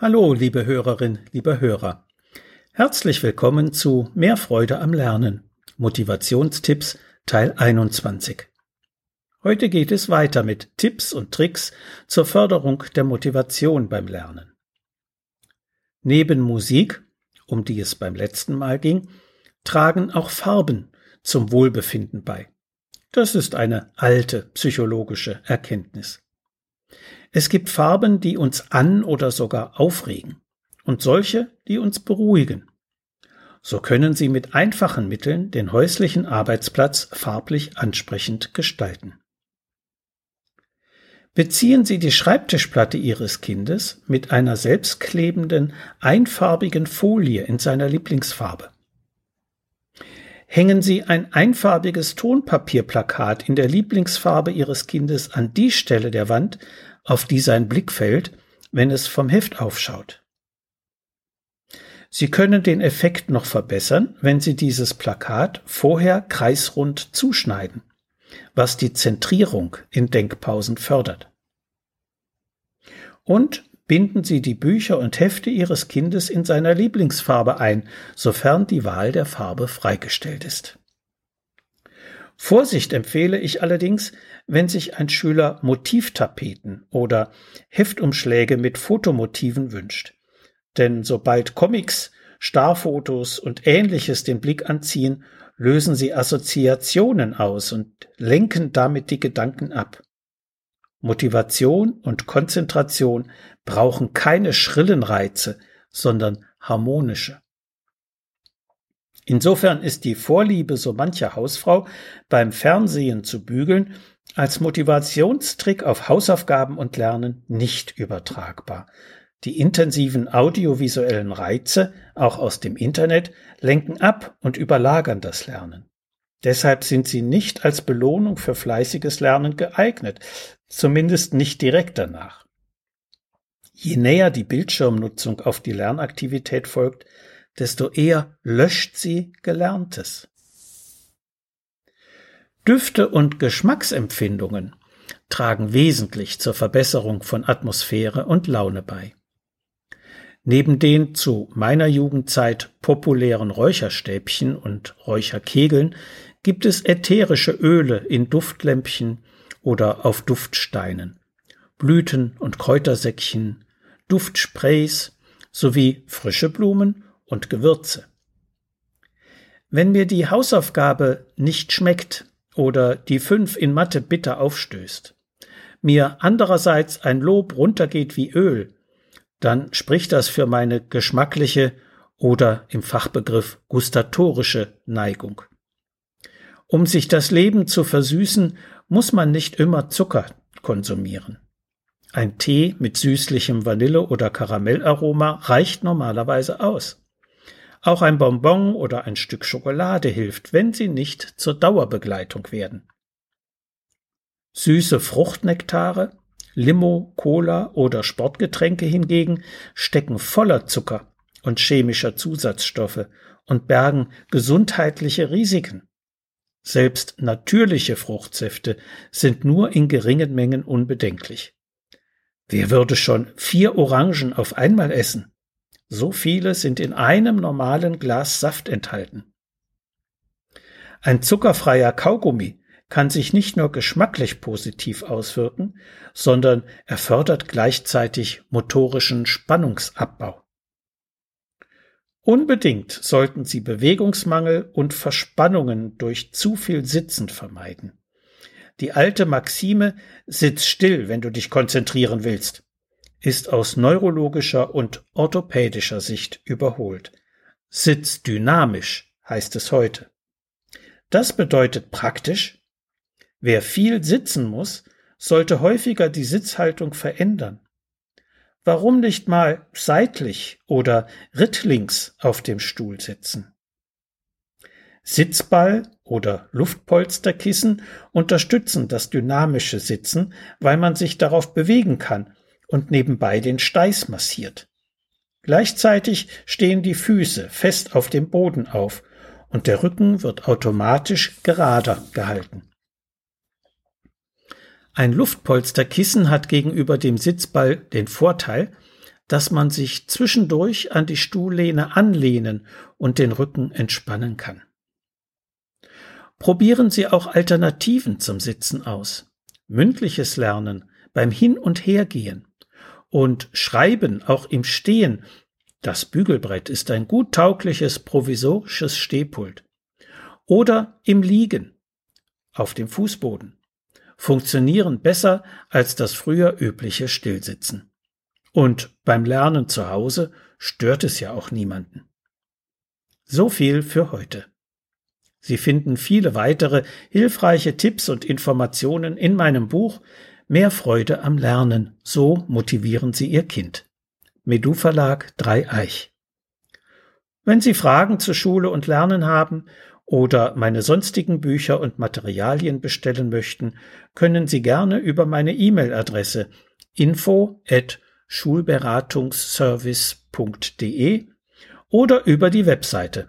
Hallo, liebe Hörerin, lieber Hörer. Herzlich willkommen zu Mehr Freude am Lernen. Motivationstipps Teil 21. Heute geht es weiter mit Tipps und Tricks zur Förderung der Motivation beim Lernen. Neben Musik, um die es beim letzten Mal ging, tragen auch Farben zum Wohlbefinden bei. Das ist eine alte psychologische Erkenntnis. Es gibt Farben, die uns an oder sogar aufregen und solche, die uns beruhigen. So können Sie mit einfachen Mitteln den häuslichen Arbeitsplatz farblich ansprechend gestalten. Beziehen Sie die Schreibtischplatte Ihres Kindes mit einer selbstklebenden, einfarbigen Folie in seiner Lieblingsfarbe. Hängen Sie ein einfarbiges Tonpapierplakat in der Lieblingsfarbe Ihres Kindes an die Stelle der Wand, auf die sein Blick fällt, wenn es vom Heft aufschaut. Sie können den Effekt noch verbessern, wenn Sie dieses Plakat vorher kreisrund zuschneiden, was die Zentrierung in Denkpausen fördert. Und binden Sie die Bücher und Hefte Ihres Kindes in seiner Lieblingsfarbe ein, sofern die Wahl der Farbe freigestellt ist. Vorsicht empfehle ich allerdings, wenn sich ein Schüler Motivtapeten oder Heftumschläge mit Fotomotiven wünscht. Denn sobald Comics, Starfotos und ähnliches den Blick anziehen, lösen sie Assoziationen aus und lenken damit die Gedanken ab. Motivation und Konzentration brauchen keine schrillen Reize, sondern harmonische. Insofern ist die Vorliebe so mancher Hausfrau beim Fernsehen zu bügeln als Motivationstrick auf Hausaufgaben und Lernen nicht übertragbar. Die intensiven audiovisuellen Reize, auch aus dem Internet, lenken ab und überlagern das Lernen. Deshalb sind sie nicht als Belohnung für fleißiges Lernen geeignet, zumindest nicht direkt danach. Je näher die Bildschirmnutzung auf die Lernaktivität folgt, desto eher löscht sie Gelerntes. Düfte und Geschmacksempfindungen tragen wesentlich zur Verbesserung von Atmosphäre und Laune bei. Neben den zu meiner Jugendzeit populären Räucherstäbchen und Räucherkegeln gibt es ätherische Öle in Duftlämpchen oder auf Duftsteinen, Blüten und Kräutersäckchen, Duftsprays sowie frische Blumen und Gewürze. Wenn mir die Hausaufgabe nicht schmeckt oder die fünf in Mathe bitter aufstößt, mir andererseits ein Lob runtergeht wie Öl, dann spricht das für meine geschmackliche oder im Fachbegriff gustatorische Neigung. Um sich das Leben zu versüßen, muss man nicht immer Zucker konsumieren. Ein Tee mit süßlichem Vanille- oder Karamellaroma reicht normalerweise aus. Auch ein Bonbon oder ein Stück Schokolade hilft, wenn sie nicht zur Dauerbegleitung werden. Süße Fruchtnektare, Limo, Cola oder Sportgetränke hingegen stecken voller Zucker und chemischer Zusatzstoffe und bergen gesundheitliche Risiken. Selbst natürliche Fruchtsäfte sind nur in geringen Mengen unbedenklich. Wer würde schon vier Orangen auf einmal essen? So viele sind in einem normalen Glas Saft enthalten. Ein zuckerfreier Kaugummi kann sich nicht nur geschmacklich positiv auswirken, sondern er fördert gleichzeitig motorischen Spannungsabbau. Unbedingt sollten Sie Bewegungsmangel und Verspannungen durch zu viel Sitzen vermeiden. Die alte Maxime Sitz still, wenn du dich konzentrieren willst, ist aus neurologischer und orthopädischer Sicht überholt. Sitz dynamisch heißt es heute. Das bedeutet praktisch, wer viel sitzen muss, sollte häufiger die Sitzhaltung verändern. Warum nicht mal seitlich oder rittlings auf dem Stuhl sitzen? Sitzball oder Luftpolsterkissen unterstützen das dynamische Sitzen, weil man sich darauf bewegen kann und nebenbei den Steiß massiert. Gleichzeitig stehen die Füße fest auf dem Boden auf und der Rücken wird automatisch gerader gehalten. Ein Luftpolsterkissen hat gegenüber dem Sitzball den Vorteil, dass man sich zwischendurch an die Stuhllehne anlehnen und den Rücken entspannen kann. Probieren Sie auch Alternativen zum Sitzen aus. Mündliches Lernen beim Hin- und Hergehen und Schreiben auch im Stehen. Das Bügelbrett ist ein gut taugliches provisorisches Stehpult. Oder im Liegen auf dem Fußboden funktionieren besser als das früher übliche Stillsitzen. Und beim Lernen zu Hause stört es ja auch niemanden. So viel für heute. Sie finden viele weitere hilfreiche Tipps und Informationen in meinem Buch Mehr Freude am Lernen. So motivieren Sie Ihr Kind. Medu Verlag Dreieich. Wenn Sie Fragen zur Schule und Lernen haben oder meine sonstigen Bücher und Materialien bestellen möchten, können Sie gerne über meine E-Mail-Adresse info at schulberatungsservice.de oder über die Webseite